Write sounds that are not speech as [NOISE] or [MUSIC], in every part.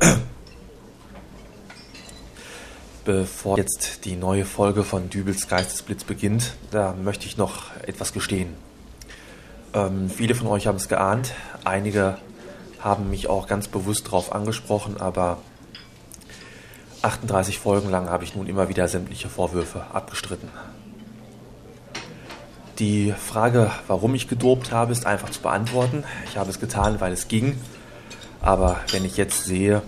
[CLEARS THROAT] Bevor jetzt die neue Folge von Dübels Geistesblitz beginnt, da möchte ich noch etwas gestehen. Ähm, viele von euch haben es geahnt, einige haben mich auch ganz bewusst darauf angesprochen, aber 38 Folgen lang habe ich nun immer wieder sämtliche Vorwürfe abgestritten. Die Frage, warum ich gedopt habe, ist einfach zu beantworten. Ich habe es getan, weil es ging. Aber wenn ich jetzt sehe,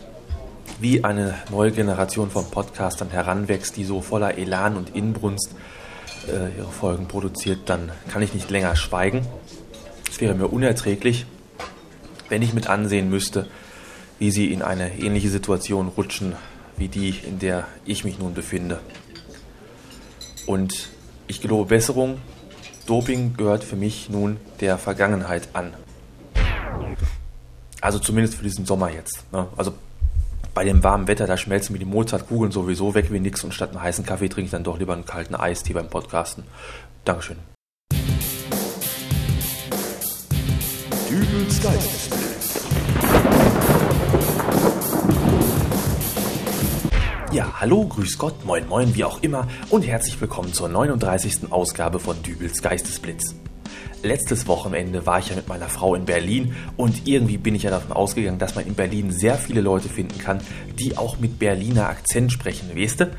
wie eine neue Generation von Podcastern heranwächst, die so voller Elan und Inbrunst äh, ihre Folgen produziert, dann kann ich nicht länger schweigen. Es wäre mir unerträglich, wenn ich mit ansehen müsste, wie sie in eine ähnliche Situation rutschen, wie die, in der ich mich nun befinde. Und ich gelobe Besserung. Doping gehört für mich nun der Vergangenheit an. Also zumindest für diesen Sommer jetzt. Ne? Also bei dem warmen Wetter, da schmelzen mir die Mozartkugeln sowieso weg wie nix und statt einem heißen Kaffee trinke ich dann doch lieber einen kalten Eistee beim Podcasten. Dankeschön. Dübels Ja, hallo, grüß Gott, moin moin, wie auch immer und herzlich willkommen zur 39. Ausgabe von Dübels Geistesblitz. Letztes Wochenende war ich ja mit meiner Frau in Berlin und irgendwie bin ich ja davon ausgegangen, dass man in Berlin sehr viele Leute finden kann, die auch mit Berliner Akzent sprechen, weißt du?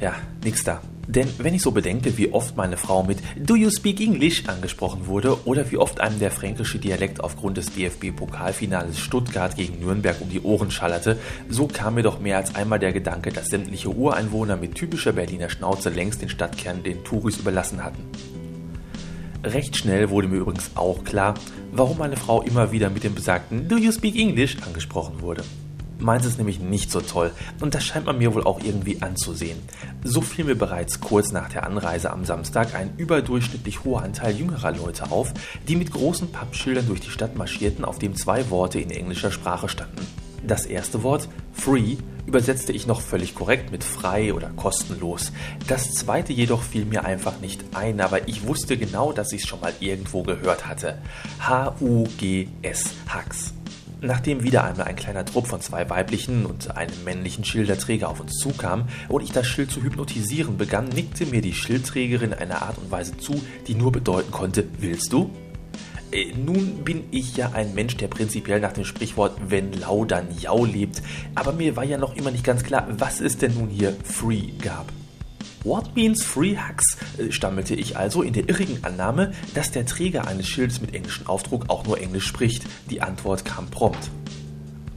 Ja, nix da. Denn wenn ich so bedenke, wie oft meine Frau mit Do you speak English angesprochen wurde oder wie oft einem der fränkische Dialekt aufgrund des DFB-Pokalfinales Stuttgart gegen Nürnberg um die Ohren schallerte, so kam mir doch mehr als einmal der Gedanke, dass sämtliche Ureinwohner mit typischer Berliner Schnauze längst den Stadtkern den Touris überlassen hatten. Recht schnell wurde mir übrigens auch klar, warum meine Frau immer wieder mit dem besagten Do you speak English angesprochen wurde. Meins ist nämlich nicht so toll und das scheint man mir wohl auch irgendwie anzusehen. So fiel mir bereits kurz nach der Anreise am Samstag ein überdurchschnittlich hoher Anteil jüngerer Leute auf, die mit großen Pappschildern durch die Stadt marschierten, auf dem zwei Worte in englischer Sprache standen. Das erste Wort, free, übersetzte ich noch völlig korrekt mit frei oder kostenlos. Das zweite jedoch fiel mir einfach nicht ein, aber ich wusste genau, dass ich es schon mal irgendwo gehört hatte. H-U-G-S, Hux. Nachdem wieder einmal ein kleiner Trupp von zwei weiblichen und einem männlichen Schilderträger auf uns zukam und ich das Schild zu hypnotisieren begann, nickte mir die Schildträgerin eine Art und Weise zu, die nur bedeuten konnte, willst du? Äh, nun bin ich ja ein Mensch, der prinzipiell nach dem Sprichwort wenn lau dann jau lebt, aber mir war ja noch immer nicht ganz klar, was es denn nun hier free gab. What means free hugs? Äh, stammelte ich also in der irrigen Annahme, dass der Träger eines Schildes mit englischem Aufdruck auch nur Englisch spricht. Die Antwort kam prompt.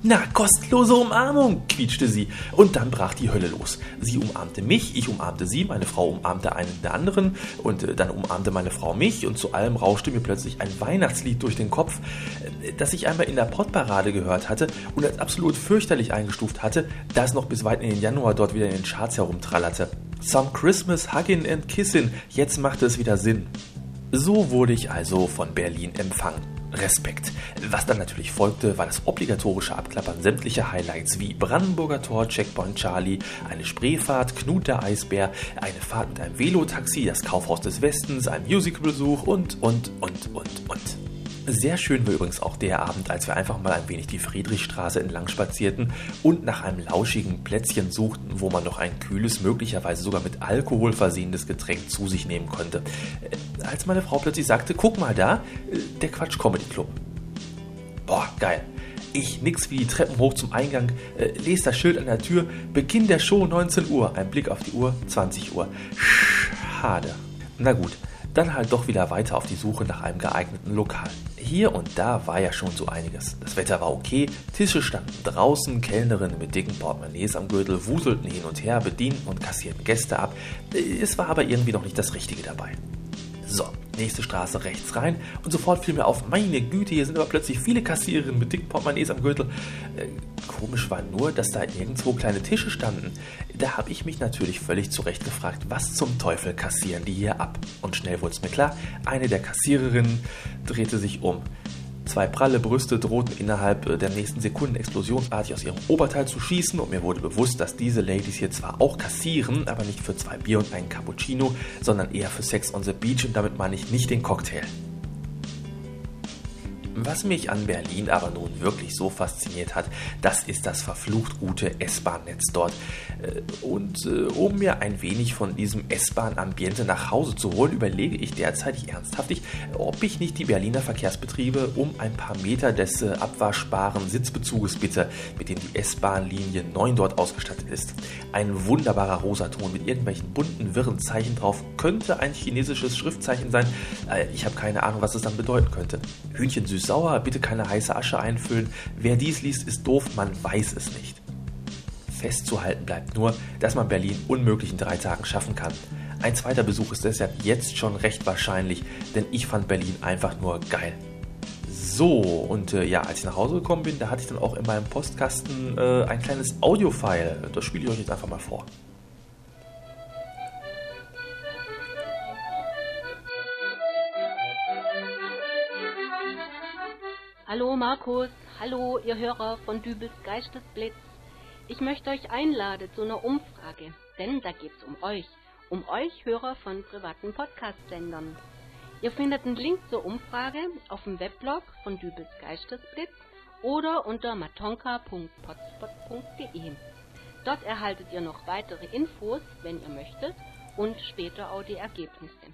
Na, kostenlose Umarmung, quietschte sie. Und dann brach die Hölle los. Sie umarmte mich, ich umarmte sie, meine Frau umarmte einen der anderen und äh, dann umarmte meine Frau mich und zu allem rauschte mir plötzlich ein Weihnachtslied durch den Kopf, äh, das ich einmal in der Pottparade gehört hatte und als absolut fürchterlich eingestuft hatte, da es noch bis weit in den Januar dort wieder in den Charts herumtrallerte. Some Christmas Huggin' and Kissin', jetzt machte es wieder Sinn. So wurde ich also von Berlin empfangen. Respekt. Was dann natürlich folgte, war das obligatorische Abklappern sämtlicher Highlights wie Brandenburger Tor, Checkpoint Charlie, eine Spreefahrt, Knut der Eisbär, eine Fahrt mit einem Velotaxi, das Kaufhaus des Westens, ein Musicalbesuch und, und, und, und, und. Sehr schön war übrigens auch der Abend, als wir einfach mal ein wenig die Friedrichstraße entlang spazierten und nach einem lauschigen Plätzchen suchten, wo man noch ein kühles, möglicherweise sogar mit Alkohol versehenes Getränk zu sich nehmen konnte. Äh, als meine Frau plötzlich sagte, guck mal da, äh, der Quatsch Comedy Club. Boah, geil. Ich nix wie die Treppen hoch zum Eingang, äh, lese das Schild an der Tür, Beginn der Show 19 Uhr, ein Blick auf die Uhr, 20 Uhr. Schade. Na gut, dann halt doch wieder weiter auf die Suche nach einem geeigneten Lokal. Hier und da war ja schon so einiges. Das Wetter war okay, Tische standen draußen, Kellnerinnen mit dicken Portemonnaies am Gürtel wuselten hin und her, bedienten und kassierten Gäste ab. Es war aber irgendwie noch nicht das Richtige dabei. So, nächste Straße rechts rein und sofort fiel mir auf, meine Güte, hier sind aber plötzlich viele Kassiererinnen mit dicken Portemonnaies am Gürtel. Äh, komisch war nur, dass da irgendwo kleine Tische standen. Da habe ich mich natürlich völlig zurecht gefragt, was zum Teufel kassieren die hier ab? Und schnell wurde es mir klar, eine der Kassiererinnen drehte sich um. Zwei pralle Brüste drohten innerhalb äh, der nächsten Sekunden explosionsartig aus ihrem Oberteil zu schießen und mir wurde bewusst, dass diese Ladies hier zwar auch kassieren, aber nicht für zwei Bier und einen Cappuccino, sondern eher für Sex on the Beach und damit meine ich nicht den Cocktail. Was mich an Berlin aber nun wirklich so fasziniert hat, das ist das verflucht gute S-Bahn-Netz dort. Äh, und äh, um mir ein wenig von diesem S-Bahn-Ambiente nach Hause zu holen, überlege ich derzeitig ernsthaftig, ob ich nicht die Berliner Verkehrsbetriebe um ein paar Meter des äh, abwaschbaren Sitzbezuges bitte, mit dem die S-Bahn-Linie 9 dort ausgestattet ist. Ein wunderbarer Rosaton mit irgendwelchen bunten, wirren Zeichen drauf könnte ein chinesisches Schriftzeichen sein. Ich habe keine Ahnung, was es dann bedeuten könnte. Hühnchen süß sauer, bitte keine heiße Asche einfüllen. Wer dies liest, ist doof, man weiß es nicht. Festzuhalten bleibt nur, dass man Berlin unmöglich in drei Tagen schaffen kann. Ein zweiter Besuch ist deshalb jetzt schon recht wahrscheinlich, denn ich fand Berlin einfach nur geil. So, und äh, ja, als ich nach Hause gekommen bin, da hatte ich dann auch in meinem Postkasten äh, ein kleines Audio-File. Das spiele ich euch jetzt einfach mal vor. Hallo Markus, hallo ihr Hörer von Dübels Geistesblitz. Ich möchte euch einladen zu einer Umfrage, denn da geht's um euch, um euch Hörer von privaten Podcast-Sendern. Ihr findet einen Link zur Umfrage auf dem Weblog von Dübels Geistesblitz oder unter matonka.potspot.de. Dort erhaltet ihr noch weitere Infos, wenn ihr möchtet, und später auch die Ergebnisse.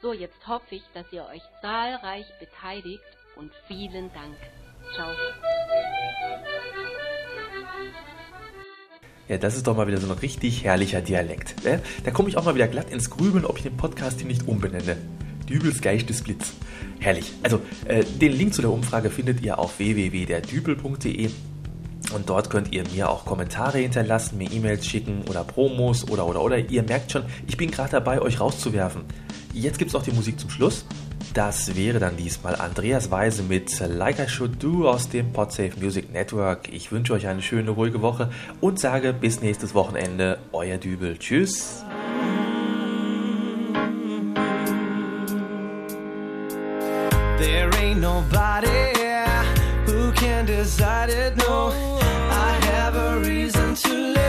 So, jetzt hoffe ich, dass ihr euch zahlreich beteiligt und vielen Dank. Ciao. Ja, das ist doch mal wieder so ein richtig herrlicher Dialekt. Ne? Da komme ich auch mal wieder glatt ins Grübeln, ob ich den Podcast hier nicht umbenenne. Dübels Geistesblitz. Herrlich. Also, äh, den Link zu der Umfrage findet ihr auf www.derdübel.de und dort könnt ihr mir auch Kommentare hinterlassen, mir E-Mails schicken oder Promos oder oder oder. Ihr merkt schon, ich bin gerade dabei, euch rauszuwerfen. Jetzt gibt es noch die Musik zum Schluss. Das wäre dann diesmal Andreas Weise mit Like I Should Do aus dem Podsafe Music Network. Ich wünsche euch eine schöne, ruhige Woche und sage bis nächstes Wochenende. Euer Dübel. Tschüss. There ain't nobody who can decide it, no. I have a reason to live.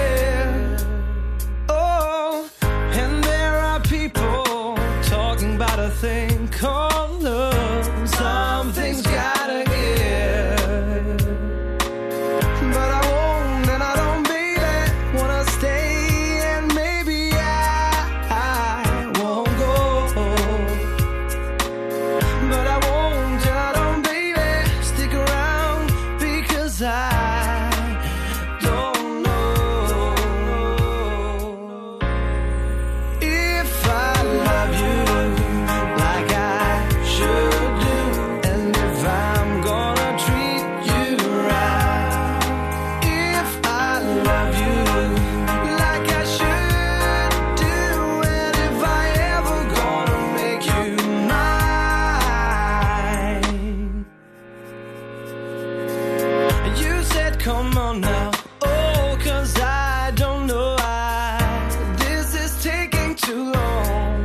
come on now. Oh, I don't know why this is taking too long.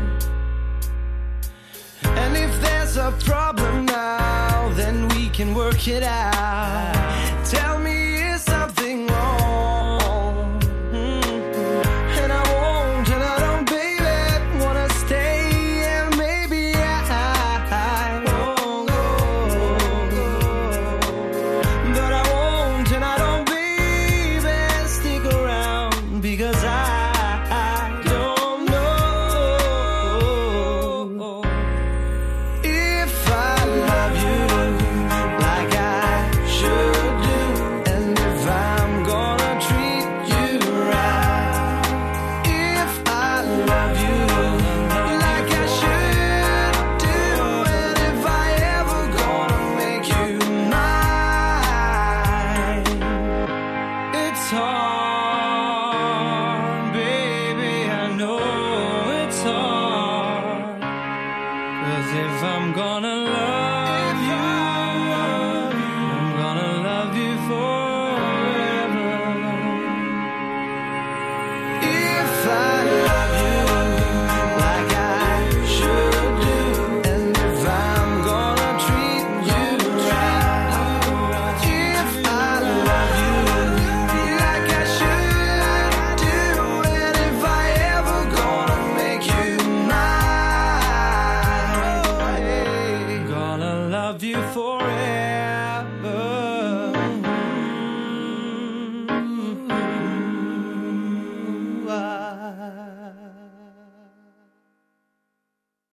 And if there's a problem now, then we can work it out.